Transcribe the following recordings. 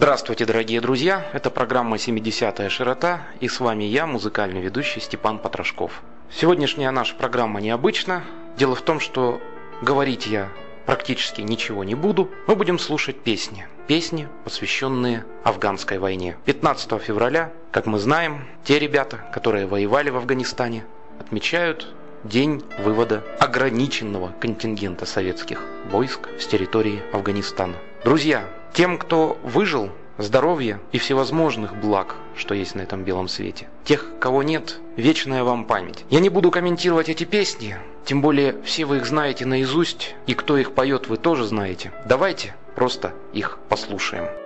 Здравствуйте, дорогие друзья! Это программа «70-я широта» и с вами я, музыкальный ведущий Степан Потрошков. Сегодняшняя наша программа необычна. Дело в том, что говорить я практически ничего не буду. Мы будем слушать песни. Песни, посвященные афганской войне. 15 февраля, как мы знаем, те ребята, которые воевали в Афганистане, отмечают день вывода ограниченного контингента советских войск с территории Афганистана. Друзья, тем, кто выжил, здоровья и всевозможных благ, что есть на этом белом свете. Тех, кого нет, вечная вам память. Я не буду комментировать эти песни, тем более все вы их знаете наизусть, и кто их поет, вы тоже знаете. Давайте просто их послушаем.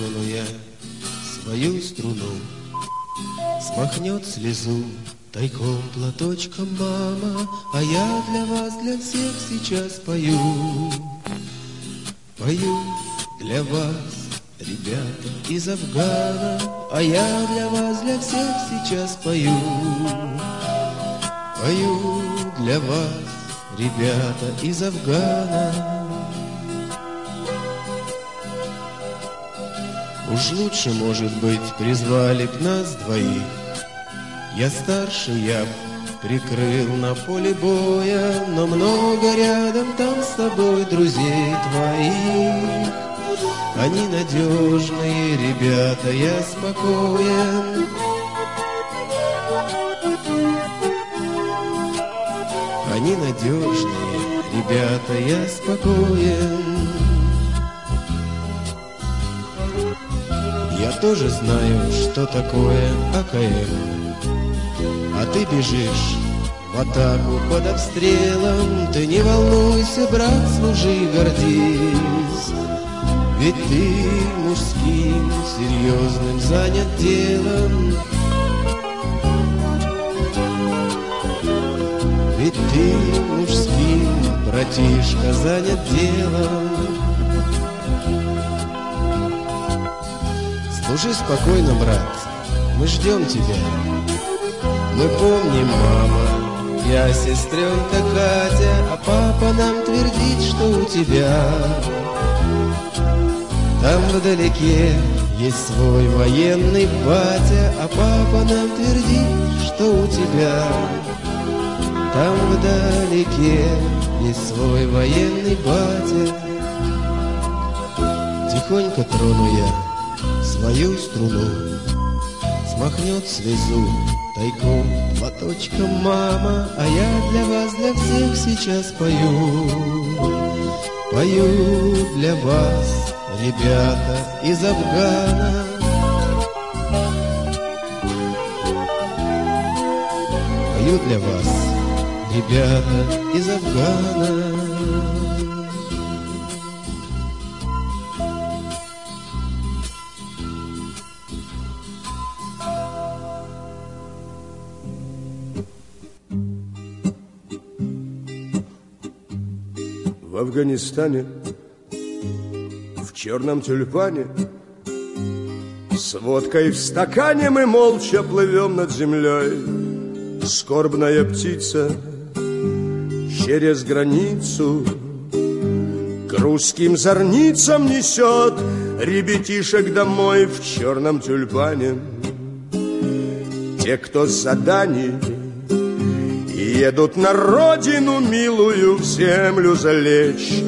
Трону я свою струну, Смахнет слезу тайком платочком мама, А я для вас, для всех сейчас пою. Пою для вас, ребята из Афгана, А я для вас, для всех сейчас пою. Пою для вас, ребята из Афгана, Уж лучше, может быть, призвали б нас двоих. Я старше, я прикрыл на поле боя, Но много рядом там с тобой друзей твоих. Они надежные ребята, я спокоен. Они надежные ребята, я спокоен. Я тоже знаю, что такое АКМ А ты бежишь в атаку под обстрелом. Ты не волнуйся, брат, служи, гордись. Ведь ты мужским, серьезным занят делом. Ведь ты мужским, братишка, занят делом Служи спокойно, брат, мы ждем тебя. Мы помним, мама, я сестренка Катя, А папа нам твердит, что у тебя Там вдалеке есть свой военный батя, А папа нам твердит, что у тебя Там вдалеке есть свой военный батя. Тихонько трону я свою струну. Смахнет слезу тайком платочком мама А я для вас, для всех сейчас пою. Пою для вас, ребята из Афгана. Пою для вас, ребята из Афгана Афганистане, в черном тюльпане, С водкой в стакане мы молча плывем над землей. Скорбная птица через границу К русским зорницам несет Ребятишек домой в черном тюльпане. Те, кто заданий Едут на родину милую в землю залечь.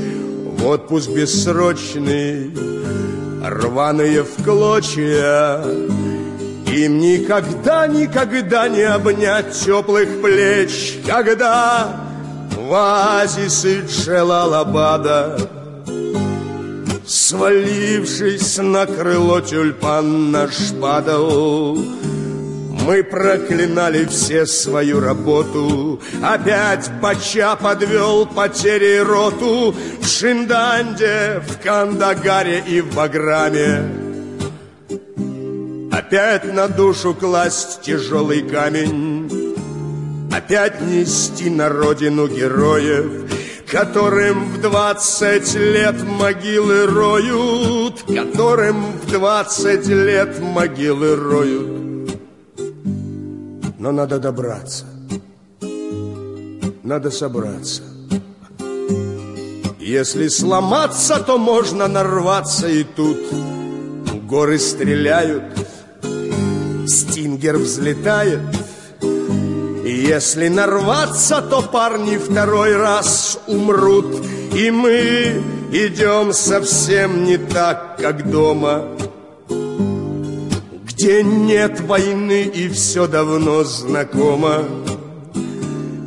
В отпуск бессрочный, рваные в клочья. Им никогда, никогда не обнять теплых плеч. Когда в оазисы Джелалабада Свалившись на крыло тюльпан наш падал Мы проклинали все свою работу. Опять Бача подвел потери роту. В Шинданде, в Кандагаре и в Баграме. Опять на душу класть тяжелый камень. Опять нести на родину героев Которым в двадцать лет могилы роют Которым в двадцать лет могилы роют Но надо добраться. Надо собраться. Если сломаться, то можно нарваться и тут. Горы стреляют Стингер взлетает. Если нарваться, то парни второй раз умрут. И мы идем совсем не так, как дома Где нет войны и все давно знакомо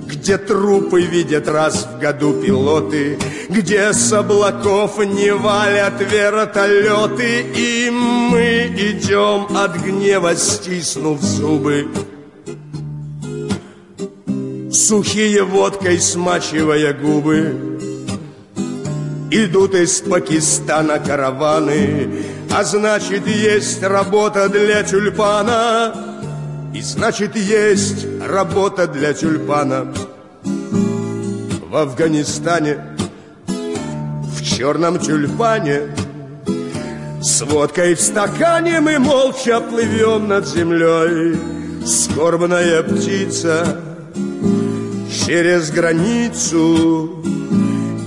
где трупы видят раз в году пилоты, Где с облаков не валят вертолеты, И мы идем от гнева, стиснув зубы. Сухие водкой смачивая губы Идут из Пакистана караваны А значит есть работа для тюльпана. И значит есть работа для тюльпана. В Афганистане В черном тюльпане С водкой в стакане мы молча плывем над землей. Скорбная птица через границу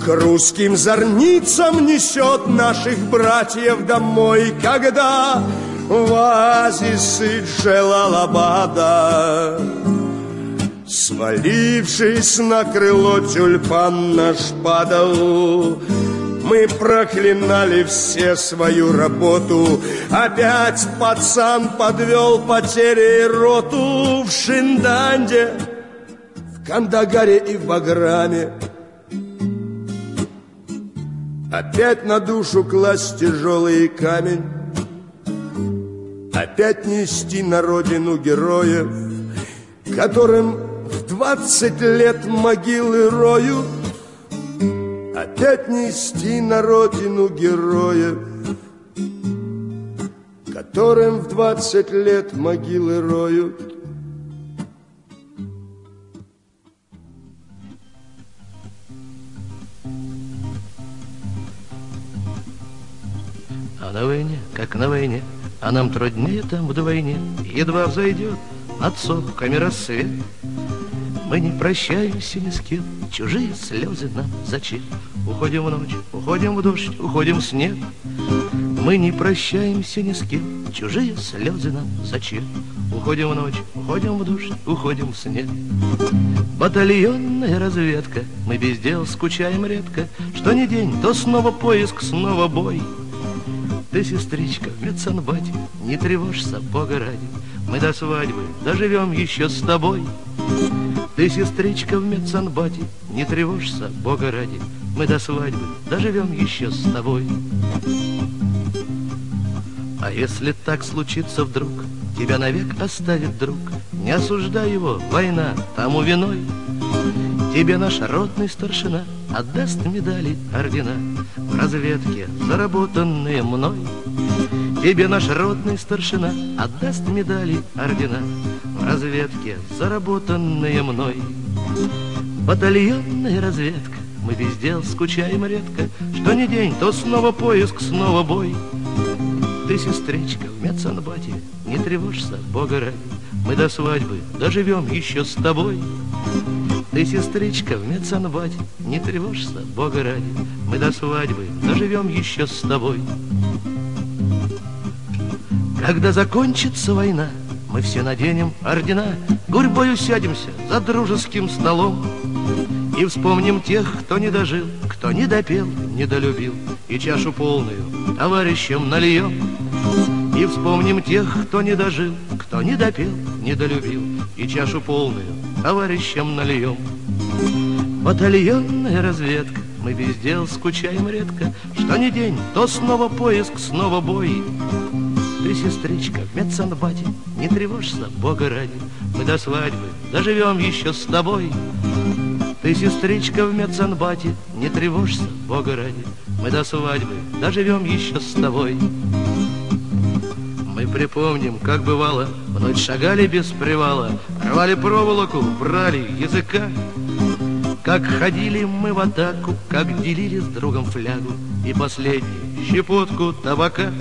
К русским зорницам несет наших братьев домой Когда в оазисы Джелалабада Свалившись на крыло тюльпан наш падал мы проклинали все свою работу Опять пацан подвел потери роту В Шинданде Кандагаре и в Баграме. Опять на душу класть тяжелый камень, Опять нести на родину героев, Которым в двадцать лет могилы роют, Опять нести на родину героев, Которым в двадцать лет могилы роют. Как на войне, а нам труднее там вдвойне, Едва взойдет над сопками рассвет. Мы не прощаемся ни с кем, чужие слезы нам зачем? Уходим в ночь, уходим в дождь, уходим в снег. Мы не прощаемся ни с кем, чужие слезы нам зачем? Уходим в ночь, уходим в дождь, уходим в снег. Батальонная разведка, мы без дел скучаем редко, Что не день, то снова поиск, снова бой. Ты, сестричка, в медсанбате, не тревожься, Бога ради, Мы до свадьбы доживем еще с тобой. Ты, сестричка, в медсанбате, не тревожься, Бога ради, Мы до свадьбы доживем еще с тобой. А если так случится вдруг, Тебя навек оставит друг, Не осуждай его, война тому виной. Тебе наш ротный старшина Отдаст медали, ордена В разведке, заработанные мной. Тебе наш ротный старшина Отдаст медали, ордена В разведке, заработанные мной. Батальонная разведка Мы без дел скучаем редко. Что не день, то снова поиск, снова бой. Ты, сестричка, в медсанбате Не тревожься, Бога ради. Мы до свадьбы доживем еще с тобой ты, сестричка, в медсанбате, не тревожься, Бога ради, Мы до свадьбы доживем еще с тобой. Когда закончится война, мы все наденем ордена, Гурьбою сядемся за дружеским столом И вспомним тех, кто не дожил, кто не допел, не долюбил, И чашу полную товарищам нальем. И вспомним тех, кто не дожил, кто не допел, не долюбил, И чашу полную товарищам нальем. Батальонная разведка, мы без дел скучаем редко, Что не день, то снова поиск, снова бой. Ты, сестричка, в медсанбате Не тревожься, Бога ради. Мы до свадьбы доживем еще с тобой. Ты, сестричка, в медсанбате Не тревожься, Бога ради. Мы до свадьбы доживем еще с тобой припомним, как бывало, в ночь шагали без привала, рвали проволоку, брали языка. Как ходили мы в атаку, как делили с другом флягу и последнюю щепотку табака.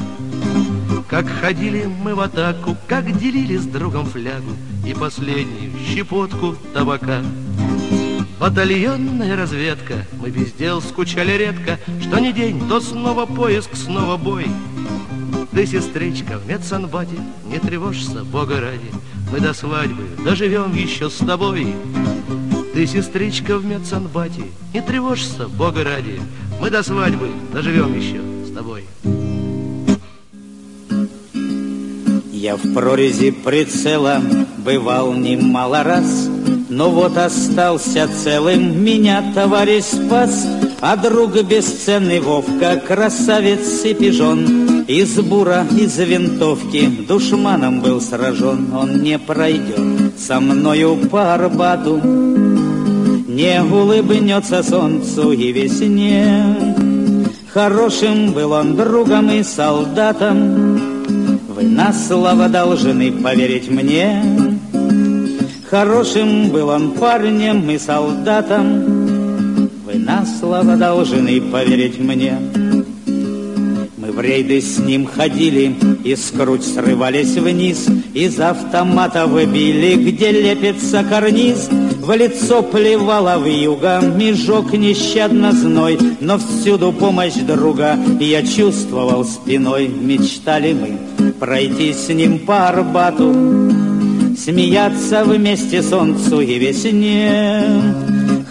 Как ходили мы в атаку, как делили с другом флягу и последнюю щепотку табака. Батальонная разведка, мы без дел скучали редко, Что ни день, то снова поиск, снова бой. Ты, сестричка, в медсанбате, не тревожься, Бога ради, Мы до свадьбы доживем еще с тобой. Ты, сестричка, в медсанбате, не тревожься, Бога ради, Мы до свадьбы доживем еще с тобой. Я в прорези прицела бывал немало раз, Но вот остался целым, меня товарищ спас, А друг бесценный Вовка, красавец и пижон, Из бура, из винтовки душманом был сражен, Он не пройдет со мною по Арбату, Не улыбнется солнцу и весне. Хорошим был он другом и солдатом, вы на слово должны поверить мне. Хорошим был он парнем и солдатом. Вы на слово должны поверить мне. В рейды с ним ходили, и с круть срывались вниз, Из автомата выбили, где лепится карниз. В лицо плевала в юга, межок нещадно зной, Но всюду помощь друга я чувствовал спиной. Мечтали мы пройти с ним по Арбату, Смеяться вместе солнцу и весне.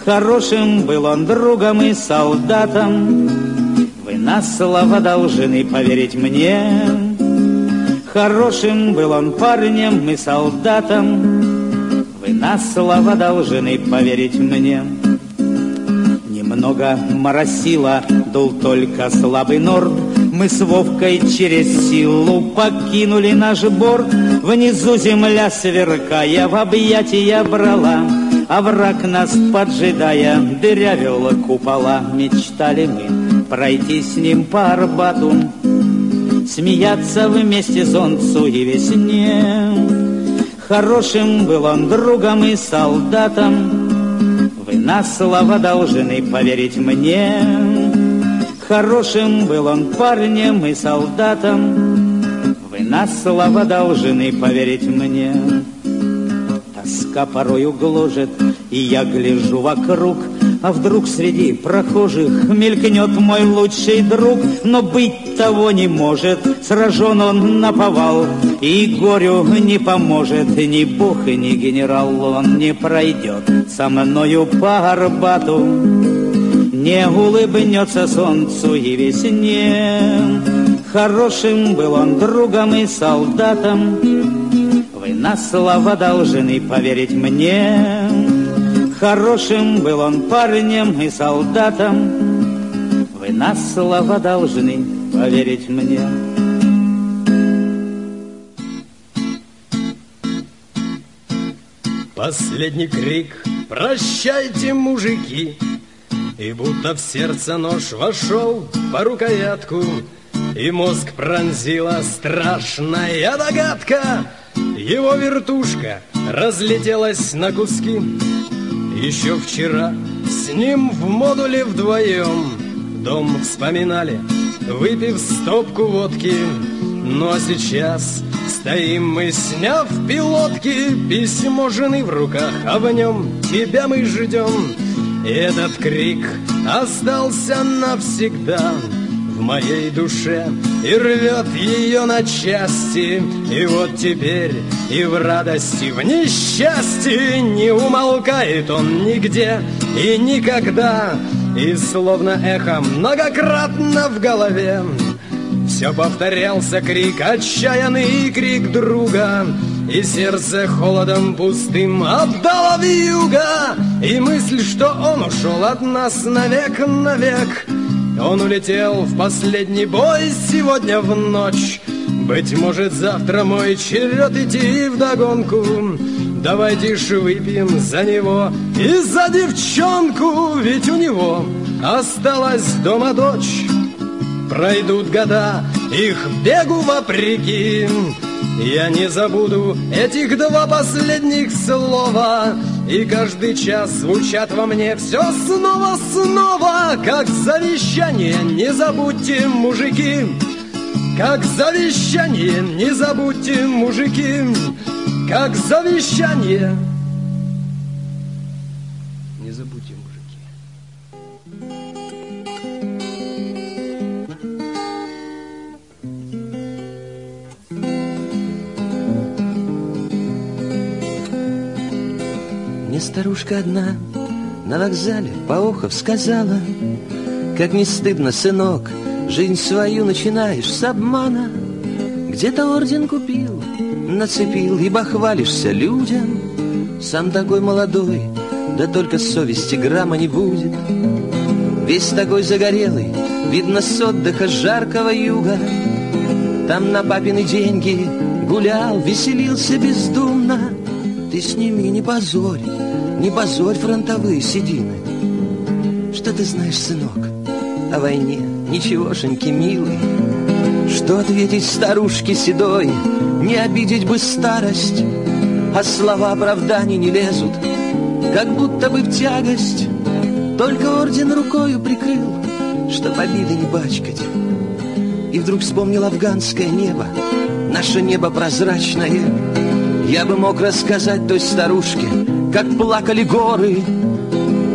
Хорошим был он другом и солдатом, на слово должны поверить мне. Хорошим был он парнем и солдатом, Вы на слово должны поверить мне. Немного моросило, дул только слабый норд, мы с Вовкой через силу покинули наш борт. Внизу земля сверкая в объятия брала, А враг нас поджидая дырявил купола. Мечтали мы пройти с ним по Арбату, Смеяться вместе солнцу и весне. Хорошим был он другом и солдатом, Вы на слово должны поверить мне. Хорошим был он парнем и солдатом, Вы на слово должны поверить мне. Тоска порою гложет, и я гляжу вокруг, А вдруг среди прохожих мелькнет мой лучший друг, Но быть того не может, сражен он наповал, И горю не поможет ни бог, ни генерал, Он не пройдет со мною по Арбату, не улыбнется солнцу и весне. Хорошим был он другом и солдатом, Вы на слово должны поверить мне. Хорошим был он парнем и солдатом, Вы на слово должны поверить мне. Последний крик «Прощайте, мужики!» И будто в сердце нож вошел по рукоятку, И мозг пронзила страшная догадка. Его вертушка разлетелась на куски. Еще вчера с ним в модуле вдвоем Дом вспоминали, выпив стопку водки. Ну а сейчас стоим мы, сняв пилотки, Письмо жены в руках, а в нем тебя мы ждем. Этот крик остался навсегда в моей душе И рвет ее на части. И вот теперь и в радости, в несчастье Не умолкает он нигде и никогда. И словно эхо многократно в голове все повторялся крик, отчаянный крик друга, И сердце холодом пустым обдало вьюга, И мысль, что он ушел от нас навек, навек. Он улетел в последний бой сегодня в ночь, Быть может, завтра мой черед идти в догонку. Давайте ж выпьем за него и за девчонку, ведь у него осталась дома дочь. Пройдут года, их бегу вопреки, я не забуду этих два последних слова И каждый час звучат во мне все снова-снова Как завещание, не забудьте, мужики Как завещание, не забудьте, мужики Как завещание старушка одна на вокзале поохов сказала, Как не стыдно, сынок, жизнь свою начинаешь с обмана. Где-то орден купил, нацепил, ибо хвалишься людям. Сам такой молодой, да только совести грамма не будет. Весь такой загорелый, видно с отдыха жаркого юга. Там на папины деньги гулял, веселился бездумно. Ты с ними не позорь, не позорь фронтовые седины. Что ты знаешь, сынок, о войне? Ничегошеньки, милый. Что ответить старушке седой? Не обидеть бы старость, а слова оправданий не лезут, как будто бы в тягость. Только орден рукою прикрыл, чтоб обиды не бачкать. И вдруг вспомнил афганское небо, наше небо прозрачное. Я бы мог рассказать той старушке, как плакали горы,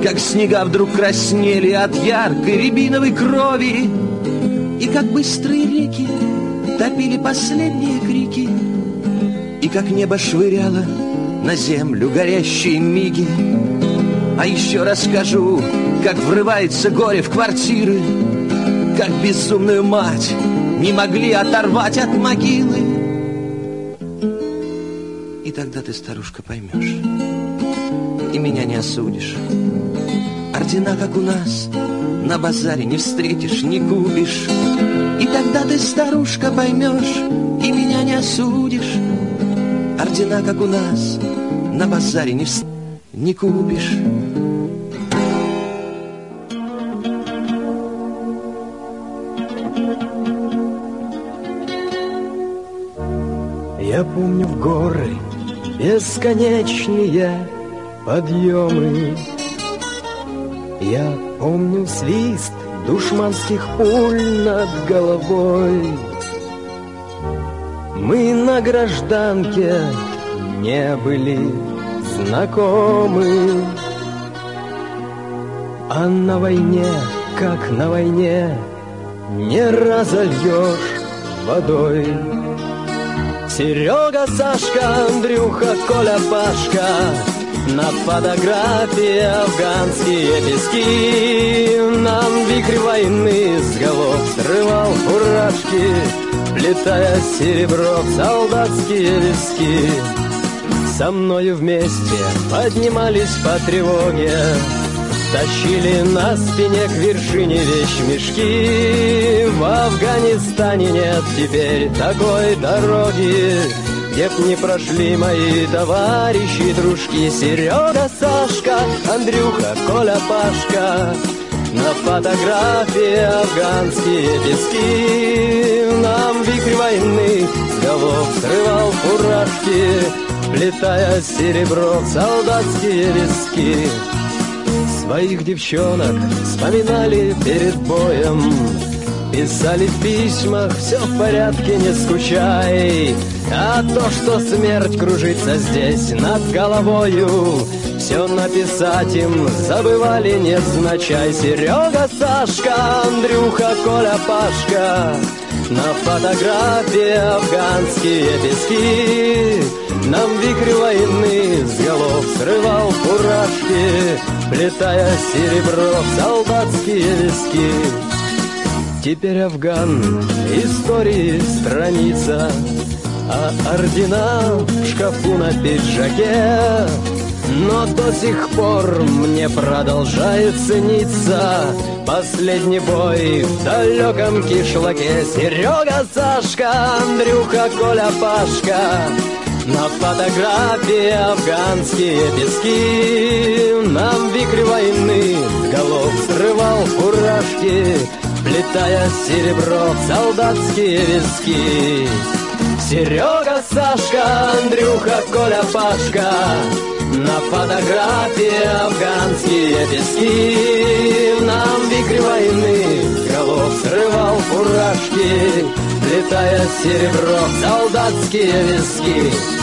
как снега вдруг краснели от яркой рябиновой крови, и как быстрые реки топили последние крики, и как небо швыряло на землю горящие миги. А еще расскажу, как врывается горе в квартиры, как безумную мать не могли оторвать от могилы. И тогда ты, старушка, поймешь меня не осудишь. Ордена, как у нас, на базаре не встретишь, не купишь. И тогда ты, старушка, поймешь, и меня не осудишь. Ордена, как у нас, на базаре не, вст... не купишь. Я помню в горы бесконечные подъемы. Я помню свист душманских пуль над головой. Мы на гражданке не были знакомы. А на войне, как на войне, не разольешь водой. Серега, Сашка, Андрюха, Коля, Пашка на фотографии афганские пески. Нам вихрь войны с голов срывал фуражки Плетая серебро в солдатские виски. Со мною вместе поднимались по тревоге Тащили на спине к вершине вещмешки. В Афганистане нет теперь такой дороги где б не прошли мои товарищи, дружки Серега, Сашка, Андрюха, Коля, Пашка. На фотографии афганские пески Нам вихрь войны с голов срывал фуражки. Плетая серебро в солдатские виски Своих девчонок вспоминали перед боем Писали письмах, все в порядке, не скучай А то, что смерть кружится здесь над головою Все написать им забывали незначай Серега, Сашка, Андрюха, Коля, Пашка На фотографии афганские пески. Нам вихрь войны с голов срывал фуражки Плетая серебро в солдатские виски Теперь Афган истории страница, А ордена в шкафу на пиджаке. Но до сих пор мне продолжает цениться Последний бой в далеком кишлаке. Серега, Сашка, Андрюха, Коля, Пашка. На фотографии афганские пески. Нам вихрь войны голов срывал фуражки Плетая серебро в солдатские виски. Серега, Сашка, Андрюха, Коля, Пашка На фотографии афганские пески. Нам вихрь войны голов срывал фуражки. Летая серебро в солдатские виски